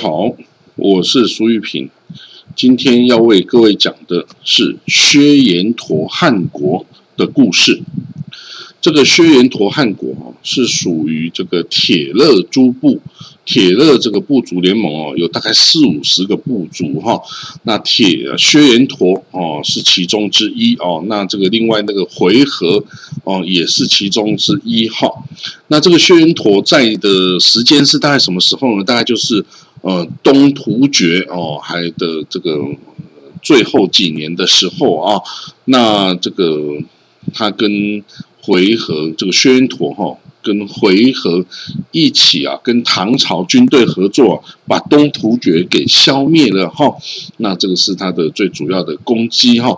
好，我是苏玉平。今天要为各位讲的是薛延陀汉国的故事。这个薛延陀汉国哦，是属于这个铁勒诸部。铁勒这个部族联盟哦，有大概四五十个部族哈。那铁薛延陀哦是其中之一哦。那这个另外那个回纥哦也是其中之一哈。那这个薛延陀在的时间是大概什么时候呢？大概就是呃东突厥哦还的这个最后几年的时候啊。那这个他跟回纥这个薛延陀哈。跟回纥一起啊，跟唐朝军队合作，把东突厥给消灭了哈。那这个是他的最主要的攻击哈。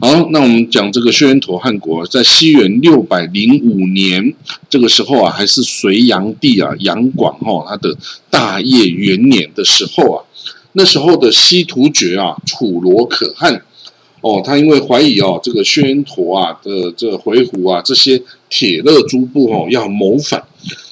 好，那我们讲这个薛延陀汉国，在西元六百零五年这个时候啊，还是隋炀帝啊杨广哈他的大业元年的时候啊，那时候的西突厥啊楚罗可汗。哦，他因为怀疑哦，这个薛延陀啊的这回鹘啊这些铁勒诸部哦要谋反，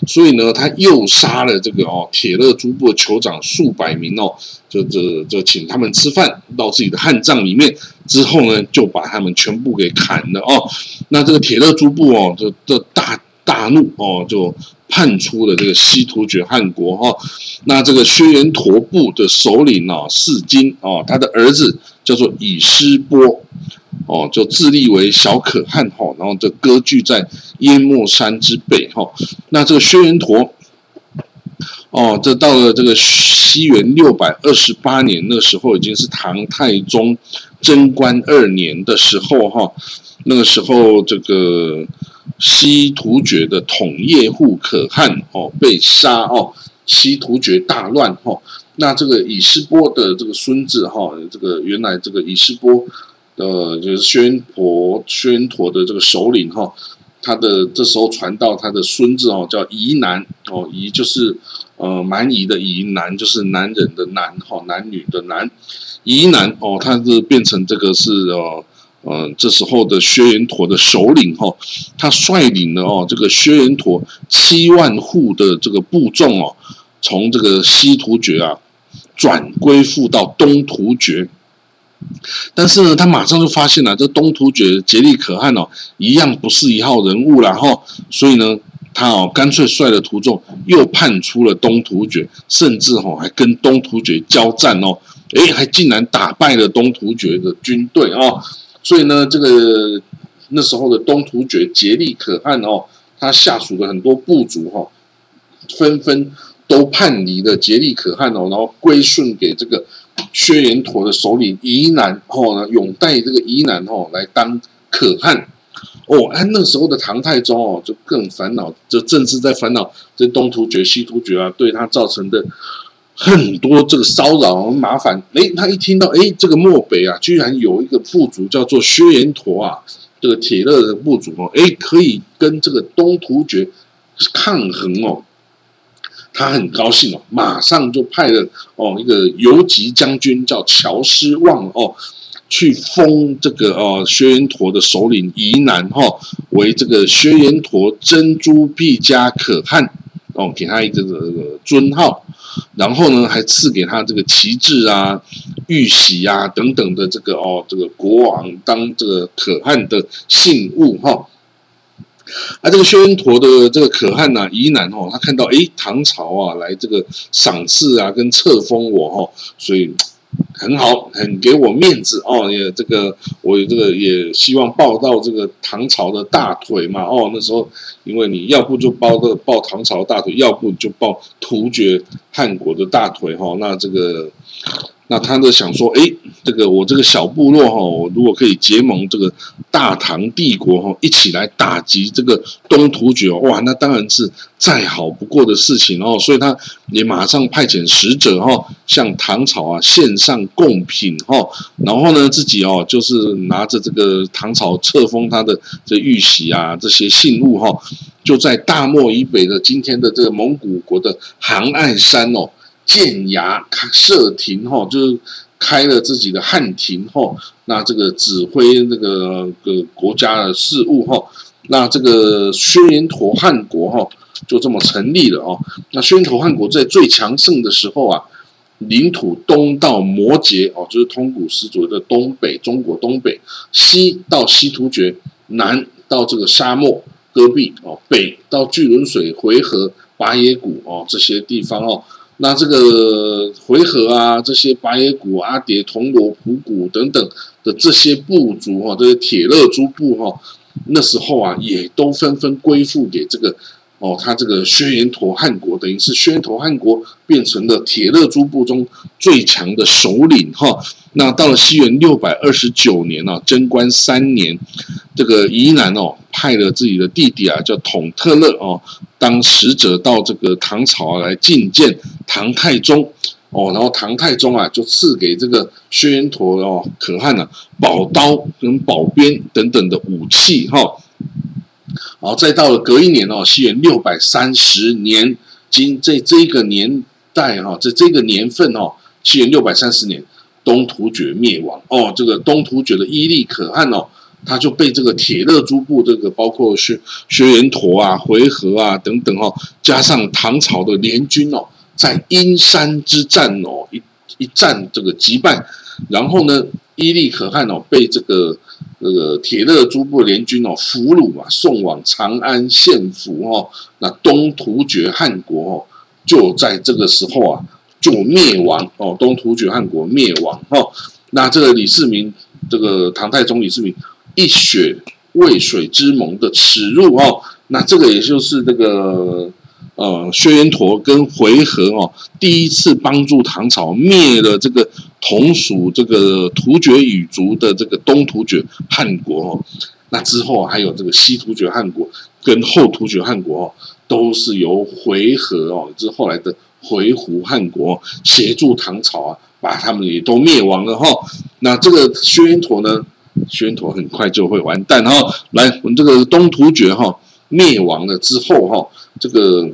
所以呢，他又杀了这个哦铁勒诸部的酋长数百名哦，就这这请他们吃饭到自己的汉帐里面之后呢，就把他们全部给砍了哦。那这个铁勒诸部哦，就就大大怒哦，就叛出了这个西突厥汗国哈。那这个薛延陀部的首领哦，世金哦，他的儿子。叫做以师波，哦，就自立为小可汗哈，然后就割据在淹没山之北哈。那这个薛延陀，哦，这到了这个西元六百二十八年，那时候已经是唐太宗贞观二年的时候哈。那个时候，这个西突厥的统叶护可汗哦被杀哦，西突厥大乱哈。那这个以师波的这个孙子哈，这个原来这个以师波呃，就是宣陀宣陀的这个首领哈，他的这时候传到他的孙子哦，叫夷男哦，夷就是呃蛮夷的夷，男就是男人的男哈，男女的男，夷男哦，他是变成这个是呃呃这时候的薛延陀的首领哈，他率领了哦这个薛延陀七万户的这个部众哦，从这个西突厥啊。转归附到东突厥，但是呢，他马上就发现了这东突厥竭力可汗哦，一样不是一号人物了哈，所以呢，他哦干脆率了徒众又叛出了东突厥，甚至哈还跟东突厥交战哦，诶，还竟然打败了东突厥的军队哦，所以呢，这个那时候的东突厥竭力可汗哦，他下属的很多部族哈，纷纷。都叛离了竭力可汗哦，然后归顺给这个薛延陀的首领夷南哦呢，拥戴这个夷南哦来当可汗哦。哎，那时候的唐太宗哦就更烦恼，就政治在烦恼这东突厥、西突厥啊对他造成的很多这个骚扰麻烦。哎，他一听到哎这个漠北啊居然有一个部族叫做薛延陀啊，这个铁勒的部族哦，哎可以跟这个东突厥抗衡哦。他很高兴哦，马上就派了哦一个游击将军叫乔师旺哦，去封这个哦薛延陀的首领夷南哈为这个薛延陀珍珠毕加可汗哦，给他一个这个尊号，然后呢还赐给他这个旗帜啊、玉玺啊等等的这个哦这个国王当这个可汗的信物哈。啊，这个薛延陀的这个可汗呐，疑难哦，他看到哎，唐朝啊来这个赏赐啊，跟册封我哦，所以很好，很给我面子哦，也这个我这个也希望抱到这个唐朝的大腿嘛哦，那时候因为你要不就抱个抱唐朝大腿，要不就抱突厥汉国的大腿哈，那这个。那他就想说，哎，这个我这个小部落哈，如果可以结盟这个大唐帝国哈，一起来打击这个东突厥，哇，那当然是再好不过的事情哦。所以他也马上派遣使者哈，向唐朝啊献上贡品哈，然后呢，自己哦就是拿着这个唐朝册封他的这玉玺啊这些信物哈，就在大漠以北的今天的这个蒙古国的杭爱山哦。建衙设亭哈，就是开了自己的汉庭哈。那这个指挥那个个国家的事务哈。那这个薛延陀汉国哈，就这么成立了哦。那薛延陀汉国在最强盛的时候啊，领土东到摩羯哦，就是通古斯族的东北，中国东北；西到西突厥，南到这个沙漠戈壁哦，北到巨轮水回纥巴耶谷哦这些地方哦。那这个回纥啊，这些巴耶谷、阿迭、铜锣、普谷等等的这些部族哈，这些铁勒诸部哈，那时候啊，也都纷纷归附给这个。哦，他这个轩辕陀汉国等于是轩辕陀汉国变成了铁勒诸部中最强的首领哈。那到了西元六百二十九年呢，贞观三年，这个宜南哦派了自己的弟弟啊叫统特勒哦当使者到这个唐朝来觐见唐太宗哦，然后唐太宗啊就赐给这个轩辕陀哦可汗呢宝刀跟宝鞭等等的武器哈。好，再到了隔一年哦，西元六百三十年，今这这个年代哈，在这个年份哦，西元六百三十年，东突厥灭亡哦，这个东突厥的伊利可汗哦，他就被这个铁勒诸部这个包括薛薛延陀啊、回纥啊等等哦，加上唐朝的联军哦，在阴山之战哦，一一战这个击败，然后呢，伊利可汗哦，被这个。这个铁勒诸部联军哦，俘虏啊，送往长安献俘哦。那东突厥汗国哦，就在这个时候啊，就灭亡哦。东突厥汗国灭亡哦。那这个李世民，这个唐太宗李世民一血渭水之盟的耻辱哦。那这个也就是这个。呃，薛延陀跟回纥哦，第一次帮助唐朝灭了这个同属这个突厥语族的这个东突厥汗国哦。那之后还有这个西突厥汗国跟后突厥汗国哦，都是由回纥哦，就是后来的回鹘汗国协助唐朝啊，把他们也都灭亡了哈。那这个薛延陀呢，薛延陀很快就会完蛋哈。来，我们这个东突厥哈灭亡了之后哈，这个。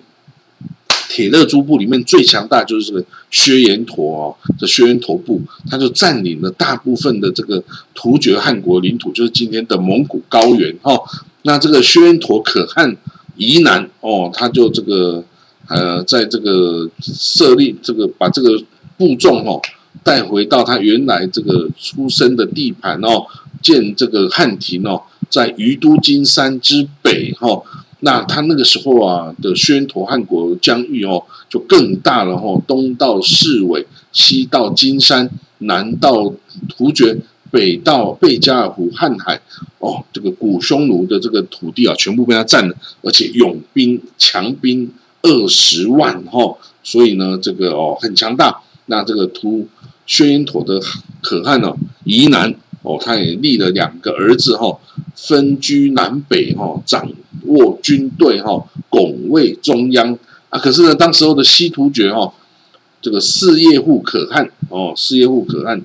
铁勒诸部里面最强大就是这个薛延陀哦，这薛延陀部，他就占领了大部分的这个突厥汗国领土，就是今天的蒙古高原哈。那这个薛延陀可汗疑难哦，他就这个呃，在这个设立这个把这个部众哦带回到他原来这个出生的地盘哦，建这个汉庭哦，在于都金山之北哈。那他那个时候啊的宣陀汗国疆域哦就更大了哈，东到市尾，西到金山，南到突厥，北到贝加尔湖瀚海，哦，这个古匈奴的这个土地啊，全部被他占了，而且勇兵强兵二十万哈，所以呢，这个哦很强大。那这个突宣陀的可汗呢，疑难。哦，他也立了两个儿子哈，分居南北哈，掌握军队哈，拱卫中央啊。可是呢，当时候的西突厥哈，这个四叶户可汗哦，四叶户可汗，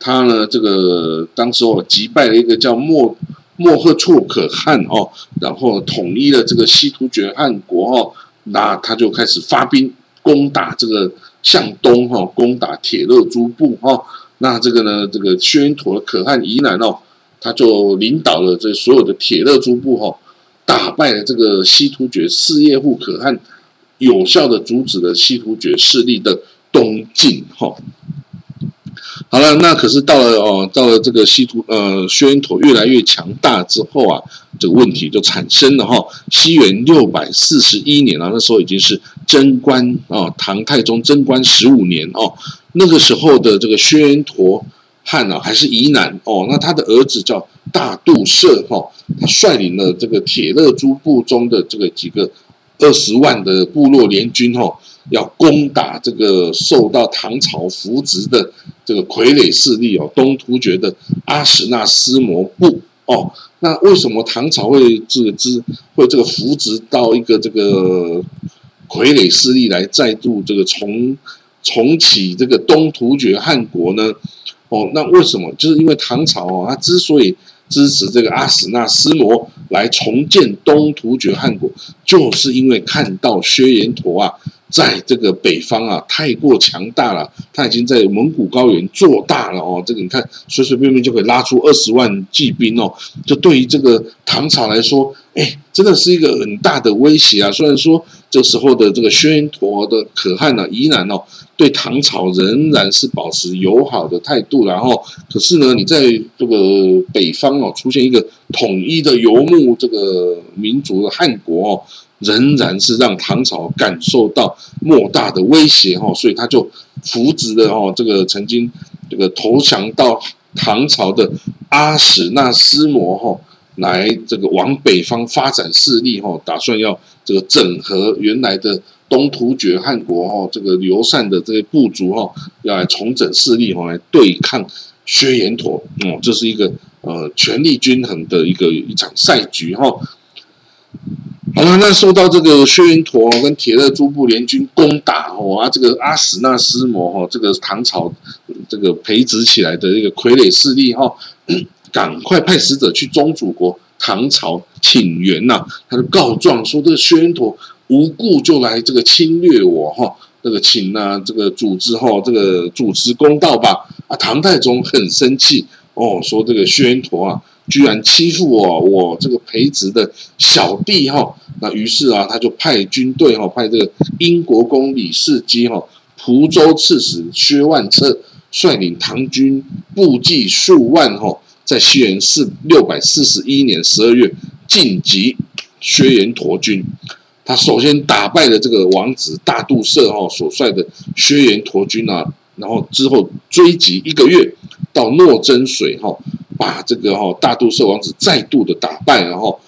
他呢这个当时候击败了一个叫莫莫赫措可汗哦，然后统一了这个西突厥汗国哦，那他就开始发兵攻打这个向东哈，攻打铁勒诸部哈。那这个呢？这个薛延陀可汗疑难哦，他就领导了这所有的铁勒诸部哈，打败了这个西突厥四叶户可汗，有效的阻止了西突厥势力的东进哈。好了，那可是到了哦，到了这个西突呃薛延陀越来越强大之后啊，这个问题就产生了哈。西元六百四十一年啊，那时候已经是贞观啊，唐太宗贞观十五年哦。那个时候的这个薛延陀汉啊，还是疑难哦。那他的儿子叫大度社哈，他率领了这个铁勒诸部中的这个几个二十万的部落联军哈。要攻打这个受到唐朝扶植的这个傀儡势力哦，东突厥的阿史那思摩部哦，那为什么唐朝会这个支会这个扶植到一个这个傀儡势力来再度这个重重启这个东突厥汗国呢？哦，那为什么？就是因为唐朝哦，他之所以支持这个阿史那思摩来重建东突厥汗国，就是因为看到薛延陀啊。在这个北方啊，太过强大了，他已经在蒙古高原做大了哦。这个你看，随随便便就可以拉出二十万骑兵哦。就对于这个唐朝来说，哎，真的是一个很大的威胁啊。虽然说这时候的这个薛延陀的可汗呢，依然哦对唐朝仍然是保持友好的态度，然后可是呢，你在这个北方哦出现一个统一的游牧这个民族的汉国哦，仍然是让唐朝感受到莫大的威胁哈，所以他就扶植了哦这个曾经这个投降到唐朝的阿史那思摩哈。来这个往北方发展势力哈，打算要这个整合原来的东突厥汗国哈，这个流散的这些部族哈，要来重整势力哈，来对抗薛延陀哦，这是一个呃权力均衡的一个一场赛局哈。好了，那受到这个薛延陀跟铁勒诸部联军攻打哦，啊，这个阿史那思摩哈，这个唐朝这个培植起来的一个傀儡势力哈。赶快派使者去宗主国唐朝请援呐！他就告状说，这个薛延陀无故就来这个侵略我哈，这个请呢这个组织哈，这个主持公道吧！啊，唐太宗很生气哦，说这个薛延陀啊，居然欺负我，我这个培植的小弟哈，那于是啊，他就派军队哈，派这个英国公李世基哈，蒲州刺史薛万策率领唐军步骑数万哈。在西元四六百四十一年十二月，晋级薛延陀军。他首先打败了这个王子大杜社哈所率的薛延陀军啊，然后之后追击一个月，到诺真水哈，把这个哈大杜社王子再度的打败，然后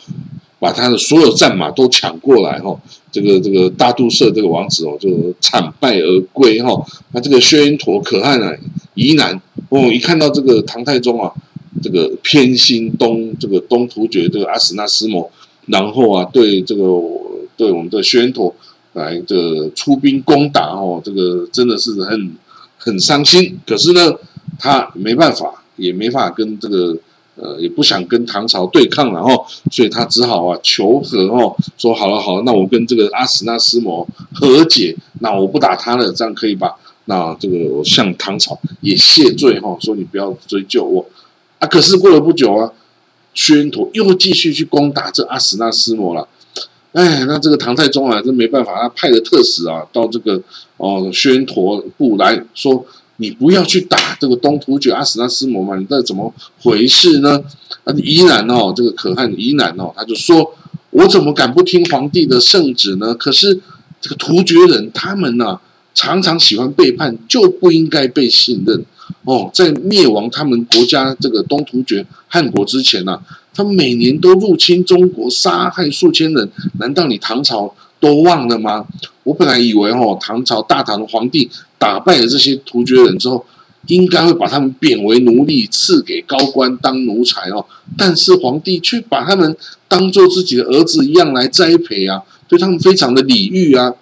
把他的所有战马都抢过来哈。这个这个大杜社这个王子哦，就惨败而归哈。那这个薛延陀可汗啊，疑难哦，一看到这个唐太宗啊。这个偏心东这个东突厥这个阿史那思摩，然后啊对这个对我们的薛延陀来这出兵攻打哦，这个真的是很很伤心。可是呢，他没办法，也没法跟这个呃，也不想跟唐朝对抗了哦，所以他只好啊求和哦，说好了好了，那我跟这个阿史那思摩和解，那我不打他了，这样可以吧？那这个向唐朝也谢罪哈，说你不要追究我。啊！可是过了不久啊，薛延陀又继续去攻打这阿史那思摩了。哎，那这个唐太宗啊，真没办法，他派了特使啊，到这个哦宣陀部来说：“你不要去打这个东突厥阿史那思摩嘛，你这怎么回事呢？”啊，依然哦，这个可汗依然哦，他就说：“我怎么敢不听皇帝的圣旨呢？可是这个突厥人他们呢，常常喜欢背叛，就不应该被信任。”哦，在灭亡他们国家这个东突厥汉国之前呢，他们每年都入侵中国，杀害数千人。难道你唐朝都忘了吗？我本来以为哦，唐朝大唐的皇帝打败了这些突厥人之后，应该会把他们贬为奴隶，赐给高官当奴才哦。但是皇帝却把他们当做自己的儿子一样来栽培啊，对他们非常的礼遇啊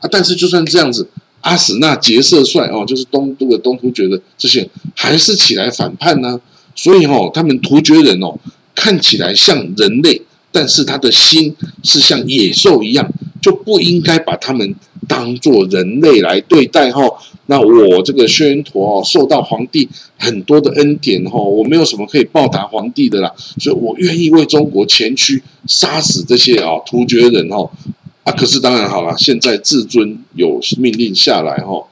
啊！但是就算这样子。阿史那杰色帅哦，就是东都的东突厥的这些，还是起来反叛呢？所以哦，他们突厥人哦，看起来像人类，但是他的心是像野兽一样，就不应该把他们当做人类来对待哈。那我这个薛延陀哦，受到皇帝很多的恩典哈，我没有什么可以报答皇帝的啦，所以我愿意为中国前驱，杀死这些啊突厥人哦。啊，可是当然好了，现在至尊有命令下来哈，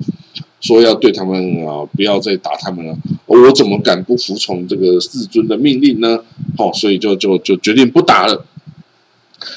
说要对他们啊，不要再打他们了。我怎么敢不服从这个至尊的命令呢？哦，所以就就就决定不打了。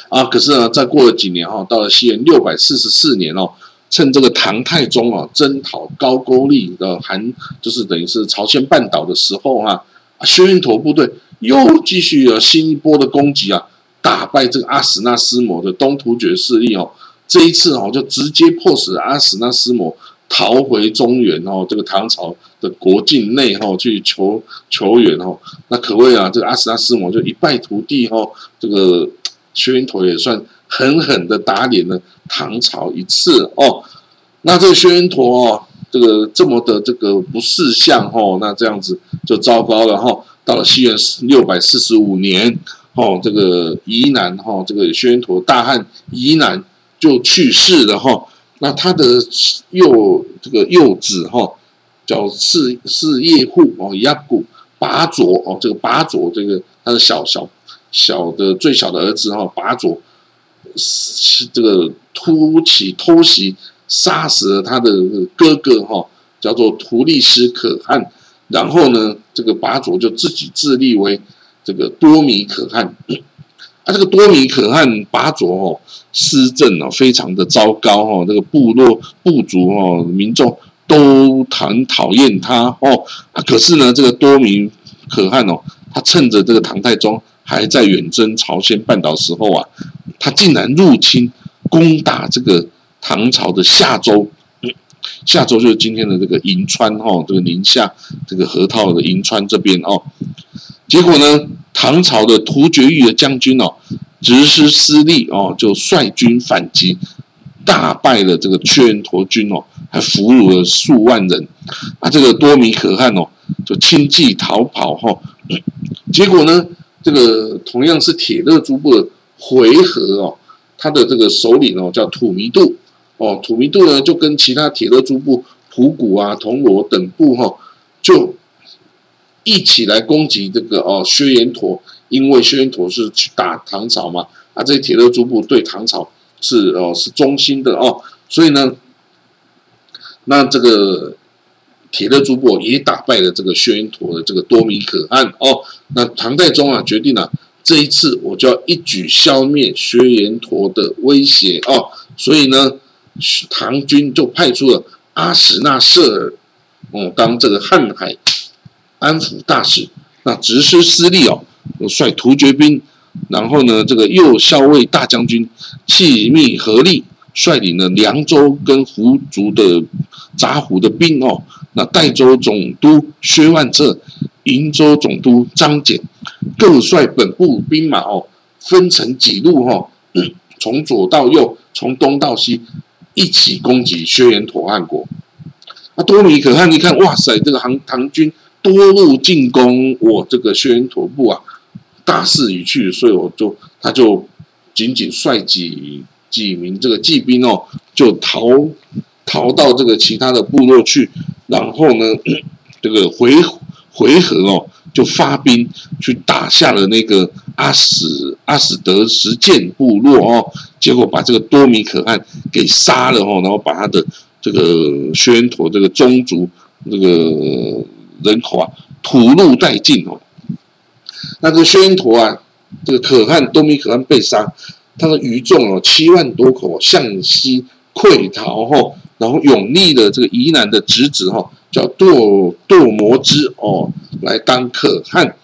啊，可是呢，再过了几年哈，到了西元六百四十四年哦，趁这个唐太宗啊征讨高句丽的韩，就是等于是朝鲜半岛的时候啊，薛延陀部队又继续有新一波的攻击啊。打败这个阿史那思摩的东突厥势力哦，这一次哦就直接迫使阿史那思摩逃回中原哦，这个唐朝的国境内哦去求求援哦，那可谓啊这个阿史那思摩就一败涂地哦，这个薛延陀也算狠狠的打脸了唐朝一次哦，那这个薛延陀哦，这个这么的这个不识相哦，那这样子就糟糕了哈，到了西元六百四十五年。哦，这个宜南哈，这个薛延陀大汉宜南就去世了哈。那他的幼这个幼子哈，叫四四叶护哦，亚古拔卓哦，这个拔卓这个他的小小小的最小的儿子哈，拔卓这个突起偷袭，杀死了他的哥哥哈，叫做图利斯可汗。然后呢，这个拔卓就自己自立为这个多米可汗。啊，这个多米可汗拔卓哦，施政哦非常的糟糕哦，这个部落部族哦民众都很讨厌他哦。啊，可是呢，这个多米可汗哦，他趁着这个唐太宗还在远征朝鲜半岛时候啊，他竟然入侵攻打这个唐朝的夏州。夏州就是今天的这个银川哦，这个宁夏这个河套的银川这边哦。结果呢，唐朝的突厥域的将军哦，直师失利哦，就率军反击，大败了这个屈原陀军哦，还俘虏了数万人。啊，这个多米可汗哦，就轻骑逃跑哈。结果呢，这个同样是铁勒诸部的回纥哦，他的这个首领哦叫土弥度。哦，土弥度呢，就跟其他铁勒诸部普谷啊、铜锣等部哈，就一起来攻击这个哦薛延陀，因为薛延陀是去打唐朝嘛，啊，这些铁勒诸部对唐朝是哦是忠心的哦，所以呢，那这个铁勒诸部也打败了这个薛延陀的这个多米可汗哦，那唐太宗啊决定了这一次我就要一举消灭薛延陀的威胁哦，所以呢。唐军就派出了阿史那设尔，哦，当这个瀚海安抚大使。那直师司隶哦，率突厥兵，然后呢，这个右校尉大将军契密合力率领了凉州跟胡族的杂胡的兵哦。那代州总督薛万彻、瀛州总督张俭各率本部兵马哦，分成几路哈，从左到右，从东到西。一起攻击薛延陀汗国，那多米可汗一看，哇塞，这个唐唐军多路进攻我这个薛延陀部啊，大势已去，所以我就他就仅仅率几几名这个骑兵哦，就逃逃到这个其他的部落去，然后呢，这个回回纥哦。就发兵去打下了那个阿史阿史德什建部落哦，结果把这个多米可汗给杀了哦，然后把他的这个宣陀这个宗族这个人口啊屠戮殆尽哦。那个宣陀啊，这个可汗多米可汗被杀，他的余众哦七万多口向西溃逃后，然后永历的这个宜南的侄子哈。叫堕堕摩之哦，来当可汗。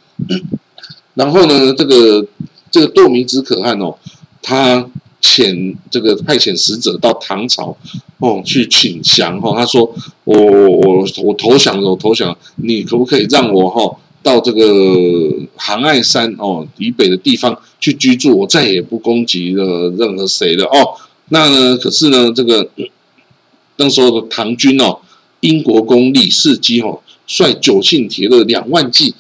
然后呢，这个这个堕弥之可汗哦，他遣这个派遣使者到唐朝哦去请降哈。他说：“我我我投降了，我投降，你可不可以让我哈到这个杭爱山哦以北的地方去居住？我再也不攻击了任何谁了哦。那呢，可是呢，这个那时候的唐军哦。”英国公李世基哦，率九姓铁勒两万骑，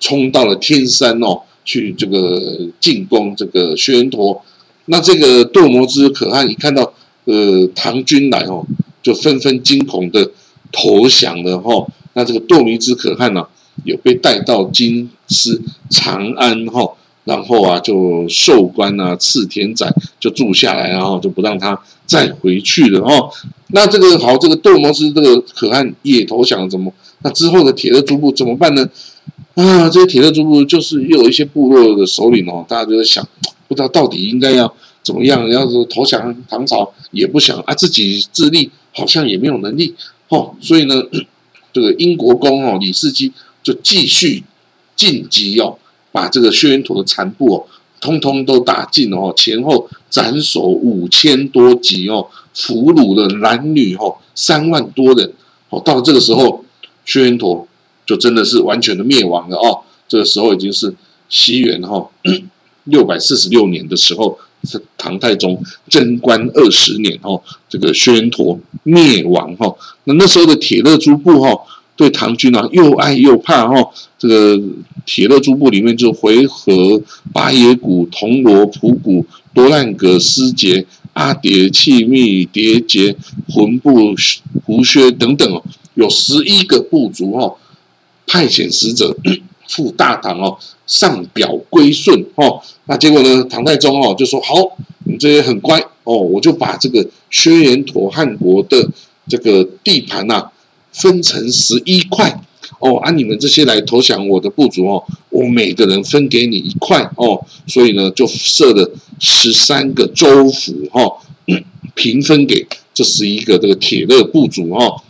冲到了天山哦，去这个进攻这个薛延陀。那这个堕摩之可汗一看到呃唐军来哦，就纷纷惊恐的投降了哈。那这个窦弥之可汗呢，有被带到京师长安哈。然后啊，就授官啊，赐田宅，就住下来，然后就不让他再回去了哦。那这个好，这个窦摩斯这个可汗也投降了，怎么？那之后的铁勒诸部怎么办呢？啊，这些铁勒诸部就是又有一些部落的首领哦，大家就在想，不知道到底应该要怎么样，要是投降唐朝也不想啊，自己自立好像也没有能力哦，所以呢，这个英国公哦李世基就继续晋级哦。把这个薛延陀的残部哦，通通都打尽哦，前后斩首五千多级哦，俘虏的男女哦三万多人哦。到了这个时候，薛延陀就真的是完全的灭亡了哦。这个时候已经是西元哈六百四十六年的时候，是唐太宗贞观二十年哦，这个薛延陀灭亡哈。那那时候的铁勒诸部哈。对唐军啊，又爱又怕哈。这个铁勒诸部里面就回纥、巴野谷、铜锣、普谷、多兰格、斯杰、阿迭、契密、迭杰、浑部、胡薛等等哦，有十一个部族哦，派遣使者 赴大唐哦，上表归顺哦。那结果呢，唐太宗哦就说好，你这些很乖哦，我就把这个薛延陀汉国的这个地盘呐分成十一块哦，啊，你们这些来投降我的部族哦，我每个人分给你一块哦，所以呢，就设了十三个州府哈，平分给这十一个这个铁勒部族哈。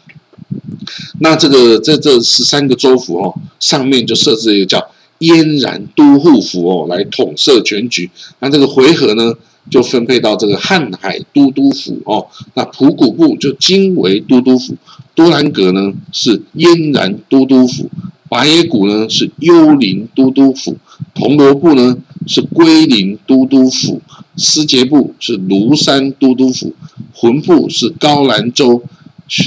那这个在这十三个州府哦，上面就设置一个叫燕然都护府哦，来统摄全局。那这个回纥呢，就分配到这个瀚海都督府哦。那普谷部就经为都督府，多兰阁呢是燕然都督府，白野谷呢是幽灵都督府，铜锣部呢是龟林都督府，思节部是庐山都督府，浑部是高兰州。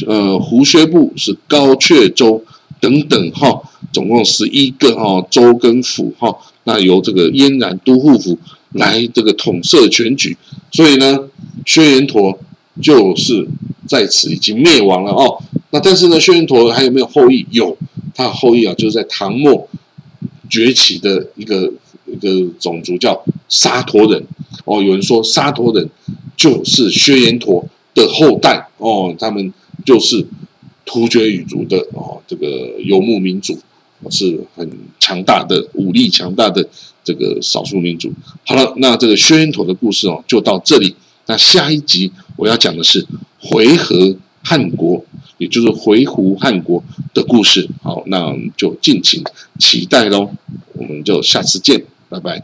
呃，胡薛部是高阙州等等哈，总共十一个哈州跟府哈，那由这个燕然都护府来这个统摄全局，所以呢，薛延陀就是在此已经灭亡了哦。那但是呢，薛延陀还有没有后裔？有，他的后裔啊，就是在唐末崛起的一个一个种族叫沙陀人哦。有人说沙陀人就是薛延陀的后代哦，他们。就是突厥语族的哦，这个游牧民族是很强大的武力强大的这个少数民族。好了，那这个薛延陀的故事哦，就到这里。那下一集我要讲的是回纥汉国，也就是回鹘汉国的故事。好，那我们就敬请期待喽。我们就下次见，拜拜。